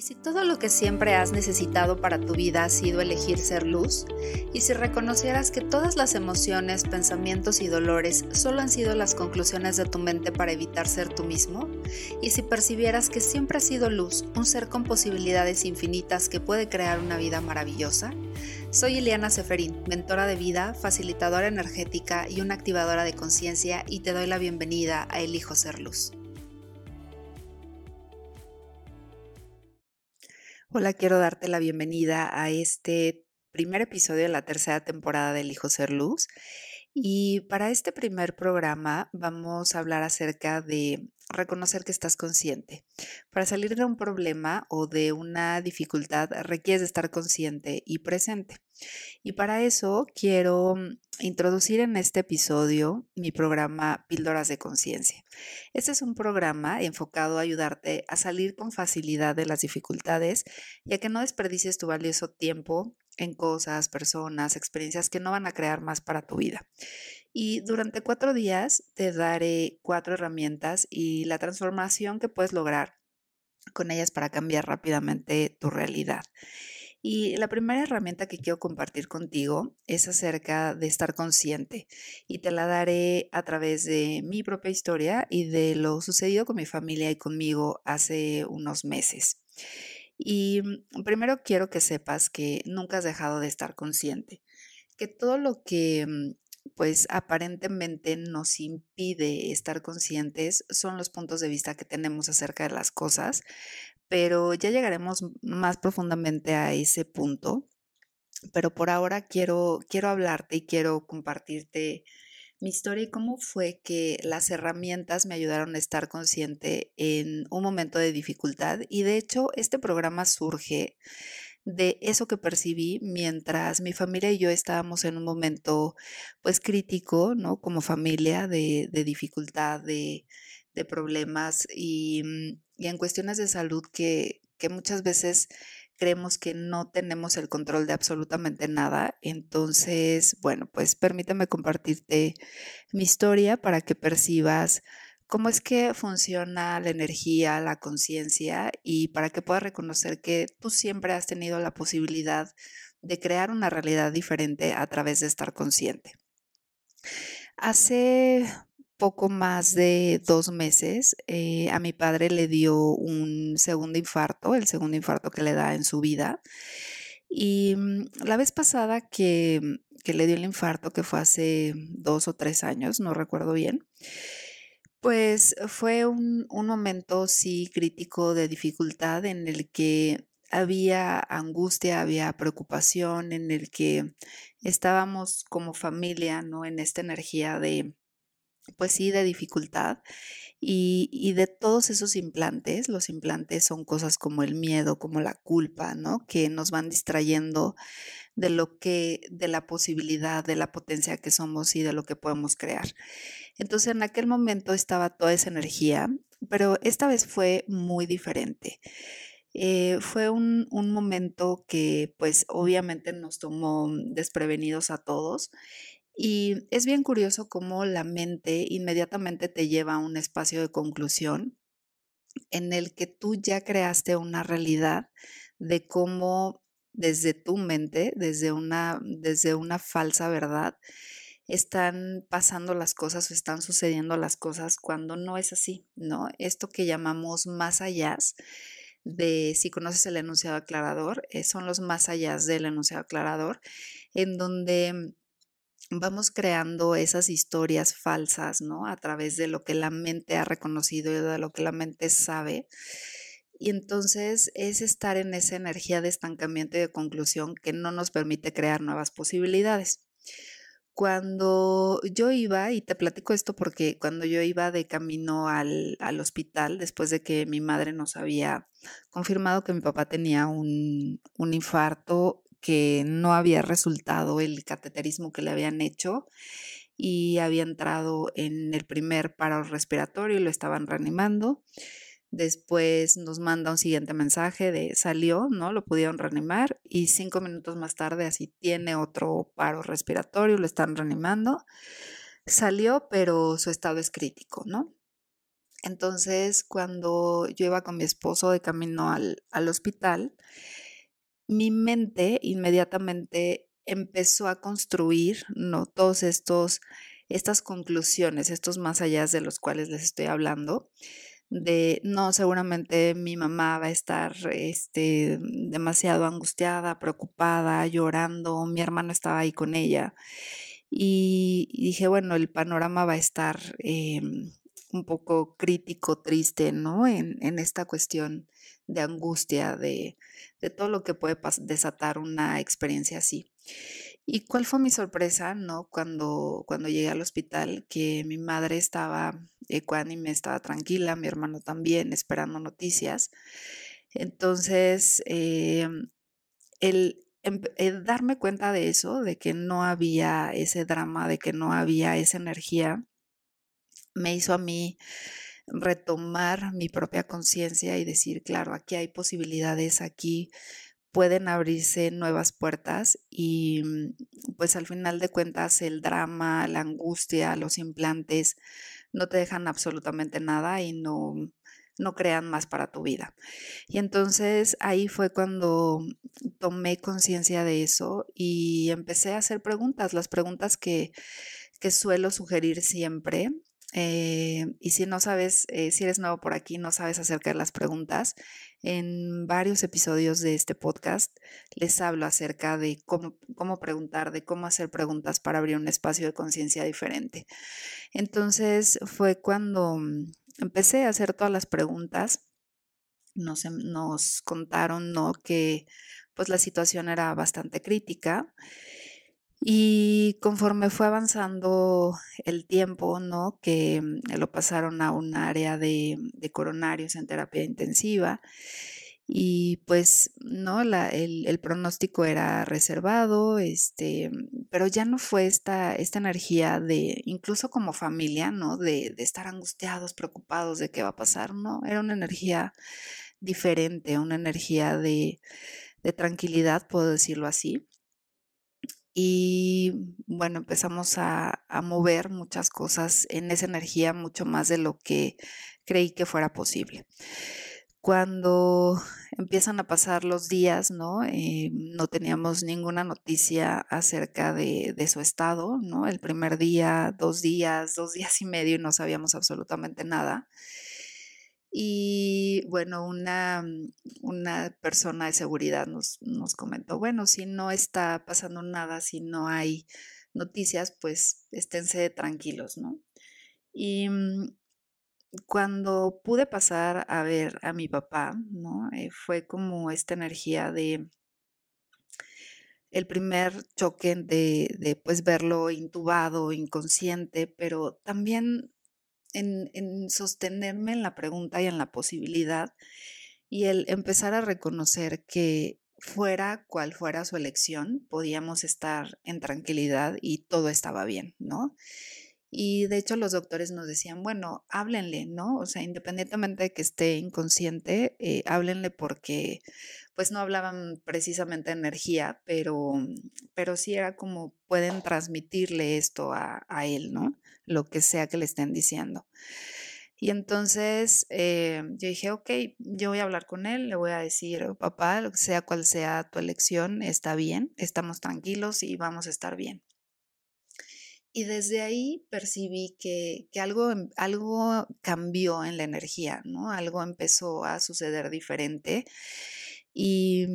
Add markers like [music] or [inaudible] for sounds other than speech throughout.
¿Y si todo lo que siempre has necesitado para tu vida ha sido elegir ser luz? ¿Y si reconocieras que todas las emociones, pensamientos y dolores solo han sido las conclusiones de tu mente para evitar ser tú mismo? ¿Y si percibieras que siempre has sido luz, un ser con posibilidades infinitas que puede crear una vida maravillosa? Soy Eliana Seferín, mentora de vida, facilitadora energética y una activadora de conciencia y te doy la bienvenida a Elijo Ser Luz. Hola, quiero darte la bienvenida a este primer episodio de la tercera temporada de El Hijo Ser Luz. Y para este primer programa vamos a hablar acerca de reconocer que estás consciente. Para salir de un problema o de una dificultad requieres estar consciente y presente. Y para eso quiero mm, introducir en este episodio mi programa Píldoras de Conciencia. Este es un programa enfocado a ayudarte a salir con facilidad de las dificultades y a que no desperdicies tu valioso tiempo en cosas, personas, experiencias que no van a crear más para tu vida. Y durante cuatro días te daré cuatro herramientas y la transformación que puedes lograr con ellas para cambiar rápidamente tu realidad. Y la primera herramienta que quiero compartir contigo es acerca de estar consciente y te la daré a través de mi propia historia y de lo sucedido con mi familia y conmigo hace unos meses. Y mm, primero quiero que sepas que nunca has dejado de estar consciente, que todo lo que mm, pues aparentemente nos impide estar conscientes son los puntos de vista que tenemos acerca de las cosas, pero ya llegaremos más profundamente a ese punto. Pero por ahora quiero, quiero hablarte y quiero compartirte mi historia y cómo fue que las herramientas me ayudaron a estar consciente en un momento de dificultad. Y de hecho, este programa surge de eso que percibí mientras mi familia y yo estábamos en un momento pues crítico, ¿no? Como familia de, dificultad, de, problemas y, mm, y, en cuestiones de salud que, que muchas veces creemos que no tenemos el control de absolutamente nada. Entonces, bueno, pues permítame compartirte mi historia para que percibas cómo es que funciona la energía, la conciencia y para que puedas reconocer que tú siempre has tenido la posibilidad de crear una realidad diferente a través de estar consciente. Hace poco más de dos meses eh, a mi padre le dio un segundo infarto, el segundo infarto que le da en su vida. Y mm, la vez pasada que, que le dio el infarto, que fue hace dos o tres años, no recuerdo bien, pues fue un, momento, sí, crítico de dificultad en el que había angustia, había preocupación, en el que estábamos como familia, ¿no? En esta energía de, pues sí, de dificultad. Y, y, de todos esos implantes, los implantes son cosas como el miedo, como la culpa, ¿no? Que nos van distrayendo de lo que, de la posibilidad, de la potencia que somos y de lo que podemos crear. Entonces en aquel momento estaba toda esa energía, pero esta vez fue muy diferente. Eh, fue un, un, momento que pues obviamente nos tomó desprevenidos a todos y es bien curioso cómo la mente inmediatamente te lleva a un espacio de conclusión en el que tú ya creaste una realidad de cómo desde tu mente, desde una, desde una falsa verdad, están pasando las cosas o están sucediendo las cosas cuando no es así, ¿no? Esto que llamamos más allá de, si conoces el enunciado aclarador, eh, son los más allá del enunciado aclarador, en donde vamos creando esas historias falsas, ¿no? A través de lo que la mente ha reconocido y de lo que la mente sabe. Y entonces es estar en esa energía de estancamiento y de conclusión que no nos permite crear nuevas posibilidades. Cuando yo iba, y te platico esto porque cuando yo iba de camino al, hospital, después de que mi madre nos había confirmado que mi papá tenía un, un infarto que no había resultado el cateterismo que le habían hecho y había entrado en el primer paro respiratorio y lo estaban reanimando. Después nos manda un siguiente mensaje de salió, ¿no? Lo pudieron reanimar y cinco minutos más tarde así tiene otro paro respiratorio, lo están reanimando. Salió, pero su estado es crítico, ¿no? Entonces, cuando yo iba con mi esposo de camino al, al hospital, mi mente inmediatamente empezó a construir, ¿no? Todos estos, estas conclusiones, estos más allá de los cuales les estoy hablando, de no, seguramente mi mamá va a estar este, demasiado angustiada, preocupada, llorando, mi hermano estaba ahí con ella. Y, dije, bueno, el panorama va a estar em, un poco crítico, triste, ¿no? En, en esta cuestión de angustia, de, de todo lo que puede desatar una experiencia así. ¿Y cuál fue mi sorpresa, no? Cuando, cuando llegué al hospital, que mi madre estaba ecuánime, estaba tranquila, mi hermano también, esperando noticias. Entonces, em, el, el darme cuenta de eso, de que no había ese drama, de que no había esa energía, me hizo a mí retomar mi propia conciencia y decir, claro, aquí hay posibilidades, aquí pueden abrirse nuevas puertas y mm, pues al final de cuentas el drama, la angustia, los implantes no te dejan absolutamente nada y no, no crean más para tu vida. Y entonces ahí fue cuando tomé conciencia de eso y empecé a hacer preguntas, las preguntas que, que suelo sugerir siempre eh, y si no sabes, eh, si eres nuevo por aquí, no sabes acerca de las preguntas, en varios episodios de este podcast les hablo acerca de cómo, cómo preguntar, de cómo hacer preguntas para abrir un espacio de conciencia diferente. Entonces fue cuando mm, empecé a hacer todas las preguntas. Nos, nos contaron ¿no? que pues la situación era bastante crítica y conforme fue avanzando el tiempo, ¿no? Que mm, lo pasaron a un área de, coronarios en terapia intensiva. Y pues, ¿no? el, pronóstico era reservado, este, pero ya no fue esta, esta energía de, incluso como familia, ¿no? De, de estar angustiados, preocupados de qué va a pasar, ¿no? Era una energía diferente, una energía de, de tranquilidad, puedo decirlo así y bueno, empezamos a, mover muchas cosas en esa energía mucho más de lo que creí que fuera posible. Cuando empiezan a pasar los días, ¿no? Eh, no teníamos ninguna noticia acerca de, de, su estado, ¿no? El primer día, dos días, dos días y medio y no sabíamos absolutamente nada. Y bueno, una, mm, una persona de seguridad nos, nos comentó, bueno, si no está pasando nada, si no hay noticias, pues esténse tranquilos, ¿no? Y mm, cuando pude pasar a ver a mi papá, ¿no? Eh, fue como esta energía de el primer choque de, de pues verlo intubado, inconsciente, pero también en, sostenerme en la pregunta y en la posibilidad y el empezar a reconocer que fuera cual fuera su elección, podíamos estar en tranquilidad y todo estaba bien, ¿no? Y de hecho los doctores nos decían, bueno, háblenle, ¿no? O sea, independientemente de que esté inconsciente, eh, háblenle porque pues no hablaban precisamente de energía, pero, pero sí era como pueden transmitirle esto a, él, ¿no? Lo que sea que le estén diciendo. Y entonces eh, yo dije, ok, yo voy a hablar con él, le voy a decir, papá, sea cual sea tu elección, está bien, estamos tranquilos y vamos a estar bien. Y desde ahí percibí que, algo, em, algo cambió en la energía, ¿no? Algo empezó a suceder diferente. Y,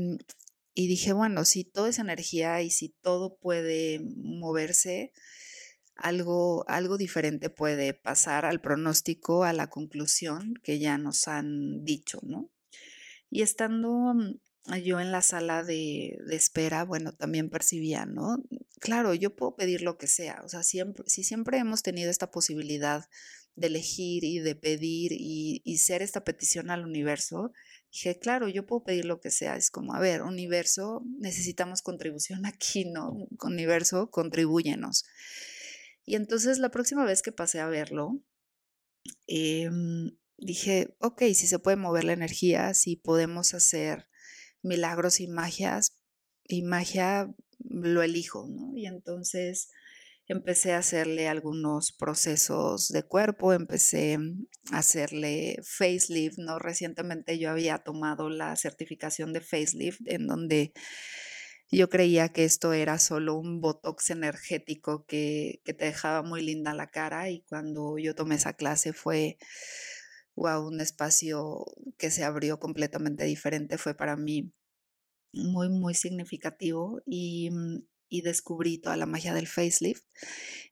y dije, bueno, si todo es energía y si todo puede moverse, algo, algo diferente puede pasar al pronóstico, a la conclusión que ya nos han dicho, ¿no? Y estando mm, yo en la sala de, espera, bueno, también percibía, ¿no? Claro, yo puedo pedir lo que sea, o sea, siempre, si siempre hemos tenido esta posibilidad de elegir y de pedir y, y ser esta petición al universo, dije, claro, yo puedo pedir lo que sea, es como, a ver, universo, necesitamos contribución aquí, ¿no? Universo, contribúyenos. Y entonces la próxima vez que pasé a verlo, em, dije, ok, si se puede mover la energía, si podemos hacer milagros y magias, y magia lo elijo, ¿no? Y entonces empecé a hacerle algunos procesos de cuerpo, empecé a hacerle facelift, ¿no? Recientemente yo había tomado la certificación de facelift en donde yo creía que esto era solo un botox energético que, que te dejaba muy linda la cara y cuando yo tomé esa clase fue, wow, un espacio que se abrió completamente diferente, fue para mí muy, muy significativo y mm, y descubrí toda la magia del facelift.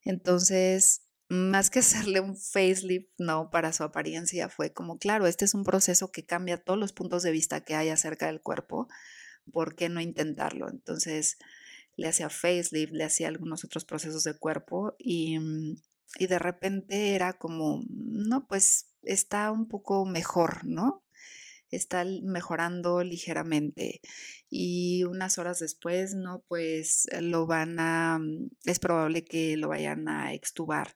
Entonces, más que hacerle un facelift, no, para su apariencia, fue como, claro, este es un proceso que cambia todos los puntos de vista que hay acerca del cuerpo, ¿por qué no intentarlo? Entonces, le hacía facelift, le hacía algunos otros procesos de cuerpo y, mm, y de repente era como, no, pues está un poco mejor, ¿no? Está mejorando ligeramente y unas horas después, ¿no? Pues eh, lo van a, mm, es probable que lo vayan a extubar.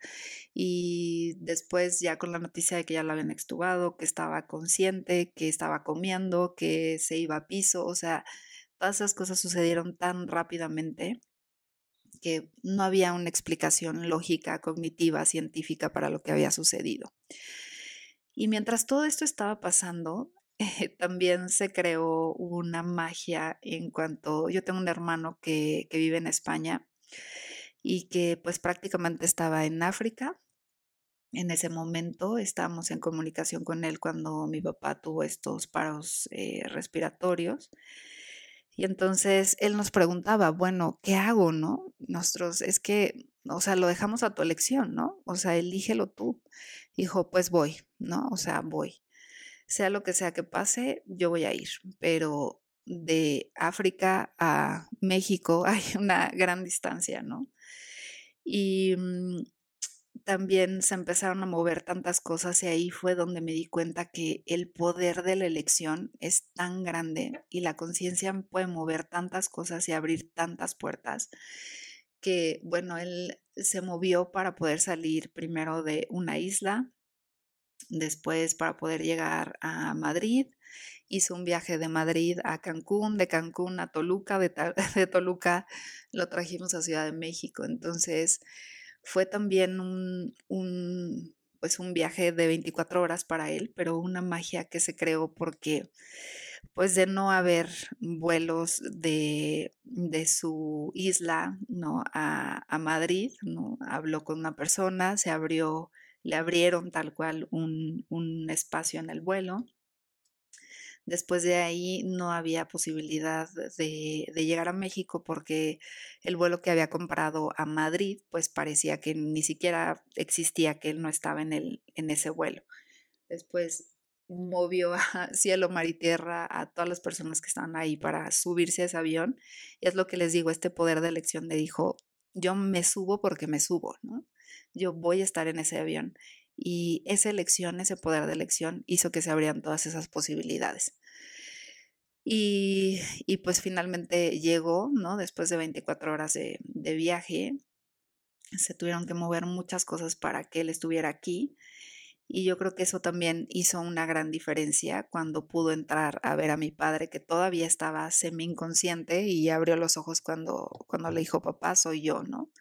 Y después ya con la noticia de que ya lo habían extubado, que estaba consciente, que estaba comiendo, que se iba a piso, o sea, todas esas cosas sucedieron tan rápidamente que no había una explicación lógica, cognitiva, científica para lo que había sucedido. Y mientras todo esto estaba pasando, [laughs] también se creó una magia en cuanto, yo tengo un hermano que, que vive en España y que pues prácticamente estaba en África. En ese momento estábamos en comunicación con él cuando mi papá tuvo estos paros eh, respiratorios. Y entonces él nos preguntaba, bueno, ¿qué hago, no? Nosotros, es que, o sea, lo dejamos a tu elección, ¿no? O sea, elígelo tú. Dijo, pues voy, ¿no? O sea, voy sea lo que sea que pase, yo voy a ir, pero de África a México [laughs] hay una gran distancia, ¿no? Y mm, también se empezaron a mover tantas cosas y ahí fue donde me di cuenta que el poder de la elección es tan grande y la conciencia puede mover tantas cosas y abrir tantas puertas que, bueno, él se movió para poder salir primero de una isla, Después, para poder llegar a Madrid, hizo un viaje de Madrid a Cancún, de Cancún a Toluca, [laughs] de, Toluca lo trajimos a Ciudad de México. Entonces, fue también un, un, pues un viaje de 24 horas para él, pero una magia que se creó porque pues de no haber vuelos de, de su isla ¿no? a, a Madrid, ¿no? habló con una persona, se abrió le abrieron tal cual un, espacio en el vuelo. Después de ahí no había posibilidad de, llegar a México porque el vuelo que había comprado a Madrid, pues parecía que ni siquiera existía, que él no estaba en, el, en ese vuelo. Después movió a [laughs] cielo, mar y tierra a todas las personas que estaban ahí para subirse a ese avión. Y es lo que les digo, este poder de elección le dijo, yo me subo porque me subo, ¿no? Yo voy a estar en ese avión. Y esa elección, ese poder de elección hizo que se abrieran todas esas posibilidades. Y, pues finalmente llegó, ¿no? Después de 24 horas de, de viaje, se tuvieron que mover muchas cosas para que él estuviera aquí. Y yo creo que eso también hizo una gran diferencia cuando pudo entrar a ver a mi padre, que todavía estaba semi inconsciente y abrió los ojos cuando, cuando le dijo, papá, soy yo, ¿no?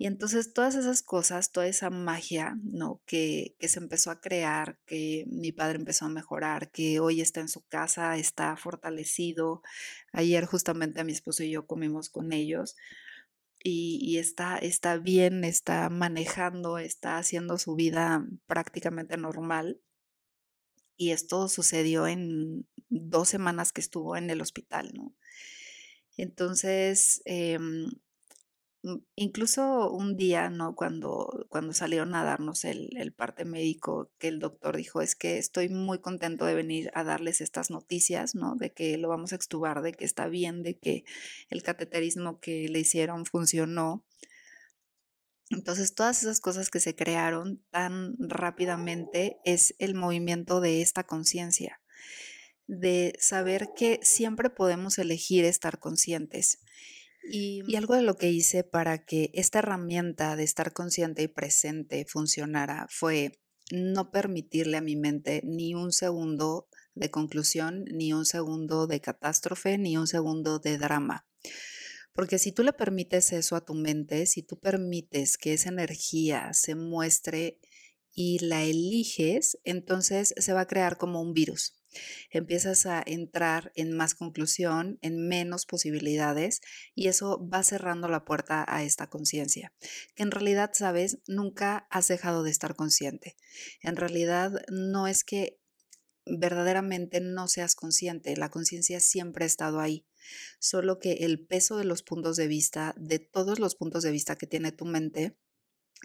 Y entonces todas esas cosas, toda esa magia, ¿no? Que, que, se empezó a crear, que mi padre empezó a mejorar, que hoy está en su casa, está fortalecido. Ayer justamente a mi esposo y yo comimos con ellos y, está, está bien, está manejando, está haciendo su vida prácticamente normal. Y esto sucedió en dos semanas que estuvo en el hospital, ¿no? Entonces, Mm, incluso un día, ¿no? Cuando, cuando salieron a darnos el, el, parte médico, que el doctor dijo, es que estoy muy contento de venir a darles estas noticias, ¿no? De que lo vamos a extubar, de que está bien, de que el cateterismo que le hicieron funcionó. Entonces, todas esas cosas que se crearon tan rápidamente es el movimiento de esta conciencia, de saber que siempre podemos elegir estar conscientes y, algo de lo que hice para que esta herramienta de estar consciente y presente funcionara fue no permitirle a mi mente ni un segundo de conclusión, ni un segundo de catástrofe, ni un segundo de drama. Porque si tú le permites eso a tu mente, si tú permites que esa energía se muestre y la eliges, entonces se va a crear como un virus. Empiezas a entrar en más conclusión, en menos posibilidades y eso va cerrando la puerta a esta conciencia, que en realidad, sabes, nunca has dejado de estar consciente. En realidad no es que verdaderamente no seas consciente, la conciencia siempre ha estado ahí, solo que el peso de los puntos de vista, de todos los puntos de vista que tiene tu mente,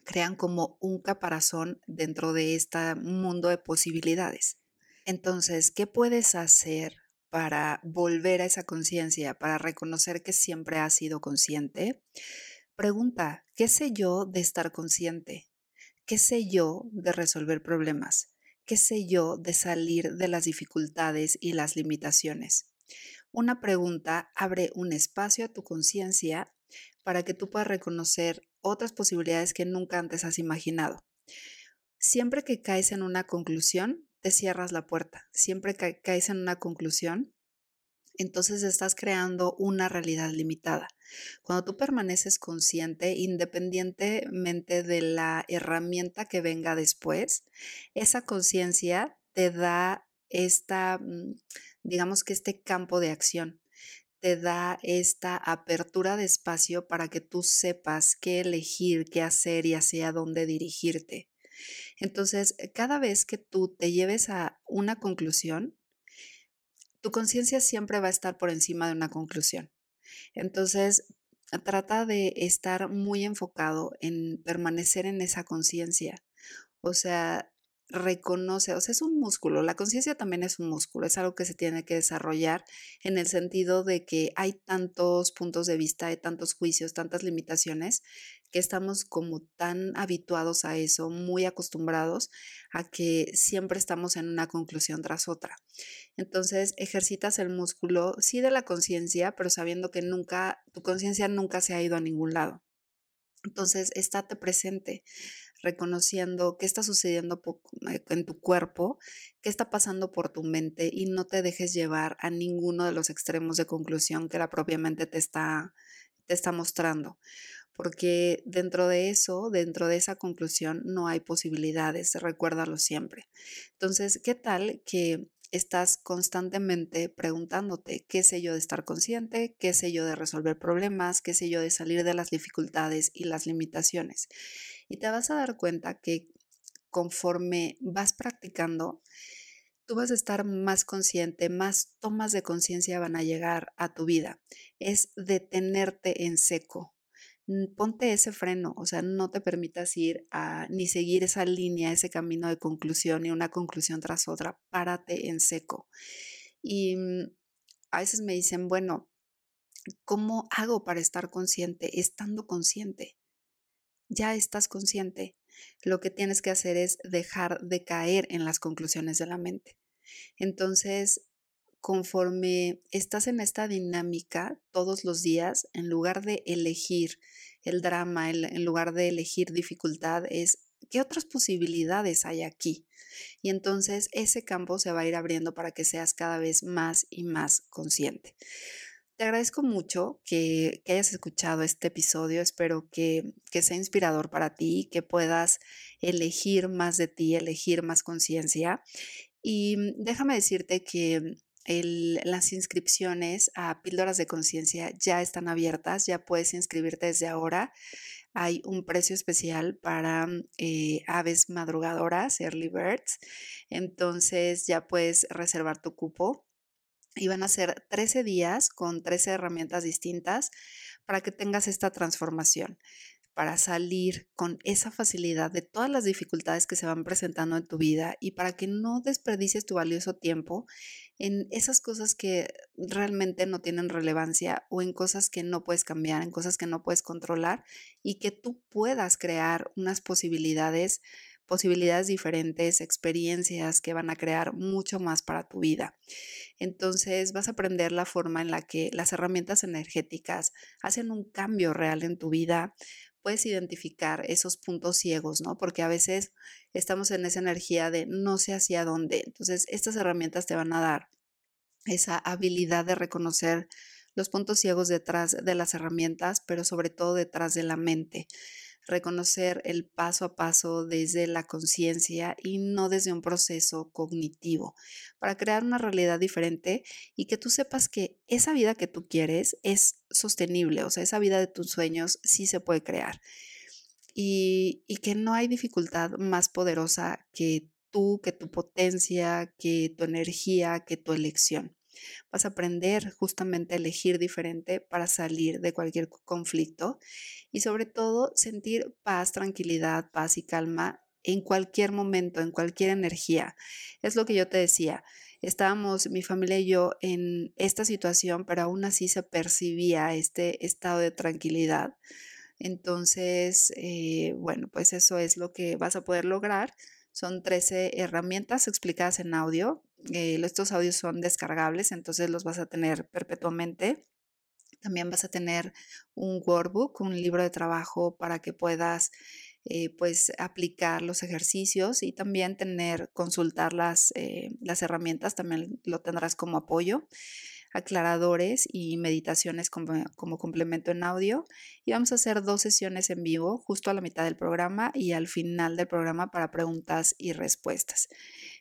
crean como un caparazón dentro de este mundo de posibilidades. Entonces, ¿qué puedes hacer para volver a esa conciencia, para reconocer que siempre has sido consciente? Pregunta, ¿qué sé yo de estar consciente? ¿Qué sé yo de resolver problemas? ¿Qué sé yo de salir de las dificultades y las limitaciones? Una pregunta abre un espacio a tu conciencia para que tú puedas reconocer otras posibilidades que nunca antes has imaginado. Siempre que caes en una conclusión, te cierras la puerta. Siempre que caes en una conclusión, entonces estás creando una realidad limitada. Cuando tú permaneces consciente, independientemente de la herramienta que venga después, esa conciencia te da esta, mm, digamos que este campo de acción, te da esta apertura de espacio para que tú sepas qué elegir, qué hacer y hacia dónde dirigirte. Entonces, cada vez que tú te lleves a una conclusión, tu conciencia siempre va a estar por encima de una conclusión. Entonces, trata de estar muy enfocado en permanecer en esa conciencia. O sea, reconoce, o sea, es un músculo, la conciencia también es un músculo, es algo que se tiene que desarrollar en el sentido de que hay tantos puntos de vista, hay tantos juicios, tantas limitaciones, que estamos como tan habituados a eso, muy acostumbrados a que siempre estamos en una conclusión tras otra. Entonces, ejercitas el músculo, sí de la conciencia, pero sabiendo que nunca, tu conciencia nunca se ha ido a ningún lado. Entonces, estate presente, reconociendo qué está sucediendo eh, en tu cuerpo, qué está pasando por tu mente y no te dejes llevar a ninguno de los extremos de conclusión que la propia mente te está, te está mostrando. Porque dentro de eso, dentro de esa conclusión, no hay posibilidades, recuérdalo siempre. Entonces, ¿qué tal que estás constantemente preguntándote qué sé yo de estar consciente, qué sé yo de resolver problemas, qué sé yo de salir de las dificultades y las limitaciones. Y te vas a dar cuenta que conforme vas practicando, tú vas a estar más consciente, más tomas de conciencia van a llegar a tu vida. Es detenerte en seco, ponte ese freno, o sea, no te permitas ir a ni seguir esa línea, ese camino de conclusión y una conclusión tras otra, párate en seco. Y mm, a veces me dicen, bueno, ¿cómo hago para estar consciente? Estando consciente. Ya estás consciente. Lo que tienes que hacer es dejar de caer en las conclusiones de la mente. Entonces, conforme estás en esta dinámica todos los días, en lugar de elegir el drama, en lugar de elegir dificultad, es qué otras posibilidades hay aquí. Y entonces ese campo se va a ir abriendo para que seas cada vez más y más consciente. Te agradezco mucho que, hayas escuchado este episodio. Espero que, que sea inspirador para ti, que puedas elegir más de ti, elegir más conciencia. Y déjame decirte que las inscripciones a píldoras de conciencia ya están abiertas, ya puedes inscribirte desde ahora. Hay un precio especial para eh, aves madrugadoras, early birds. Entonces ya puedes reservar tu cupo. Y van a ser 13 días con 13 herramientas distintas para que tengas esta transformación para salir con esa facilidad de todas las dificultades que se van presentando en tu vida y para que no desperdicies tu valioso tiempo en esas cosas que realmente no tienen relevancia o en cosas que no puedes cambiar, en cosas que no puedes controlar y que tú puedas crear unas posibilidades posibilidades diferentes, experiencias que van a crear mucho más para tu vida. Entonces vas a aprender la forma en la que las herramientas energéticas hacen un cambio real en tu vida, puedes identificar esos puntos ciegos, ¿no? Porque a veces estamos en esa energía de no sé hacia dónde. Entonces, estas herramientas te van a dar esa habilidad de reconocer los puntos ciegos detrás de las herramientas, pero sobre todo detrás de la mente reconocer el paso a paso desde la conciencia y no desde un proceso cognitivo, para crear una realidad diferente y que tú sepas que esa vida que tú quieres es sostenible, o sea, esa vida de tus sueños sí se puede crear. Y, y que no hay dificultad más poderosa que tú, que tu potencia, que tu energía, que tu elección. Vas a aprender justamente a elegir diferente para salir de cualquier conflicto y sobre todo sentir paz, tranquilidad, paz y calma en cualquier momento, en cualquier energía. Es lo que yo te decía. Estábamos, mi familia y yo, en esta situación, pero aún así se percibía este estado de tranquilidad. Entonces, eh, bueno, pues eso es lo que vas a poder lograr. Son 13 herramientas explicadas en audio eh, estos audios son descargables, entonces los vas a tener perpetuamente. También vas a tener un workbook, un libro de trabajo para que puedas eh, pues aplicar los ejercicios y también tener, consultar las, eh, las herramientas, también lo tendrás como apoyo aclaradores y meditaciones como, como, complemento en audio. Y vamos a hacer dos sesiones en vivo justo a la mitad del programa y al final del programa para preguntas y respuestas.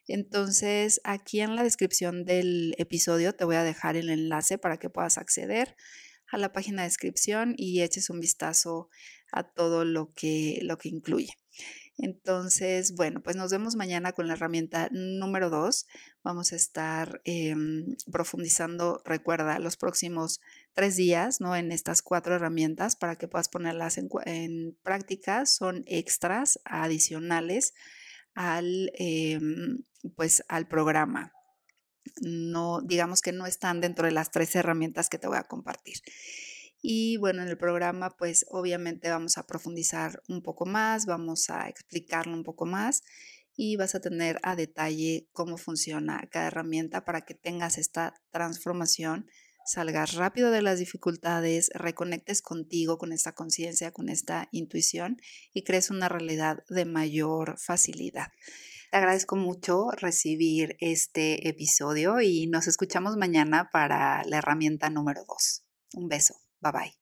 Entonces, aquí en la descripción del episodio te voy a dejar el enlace para que puedas acceder a la página de descripción y eches un vistazo a todo lo que, lo que incluye. Entonces, bueno, pues nos vemos mañana con la herramienta número 2. Vamos a estar em, profundizando, recuerda, los próximos tres días, ¿no? En estas cuatro herramientas para que puedas ponerlas en, en práctica. Son extras adicionales al, em, pues, al programa. No, digamos que no están dentro de las tres herramientas que te voy a compartir. Y bueno, en el programa pues obviamente vamos a profundizar un poco más, vamos a explicarlo un poco más y vas a tener a detalle cómo funciona cada herramienta para que tengas esta transformación, salgas rápido de las dificultades, reconectes contigo, con esta conciencia, con esta intuición y crees una realidad de mayor facilidad. Te agradezco mucho recibir este episodio y nos escuchamos mañana para la herramienta número 2. Un beso. Bye bye.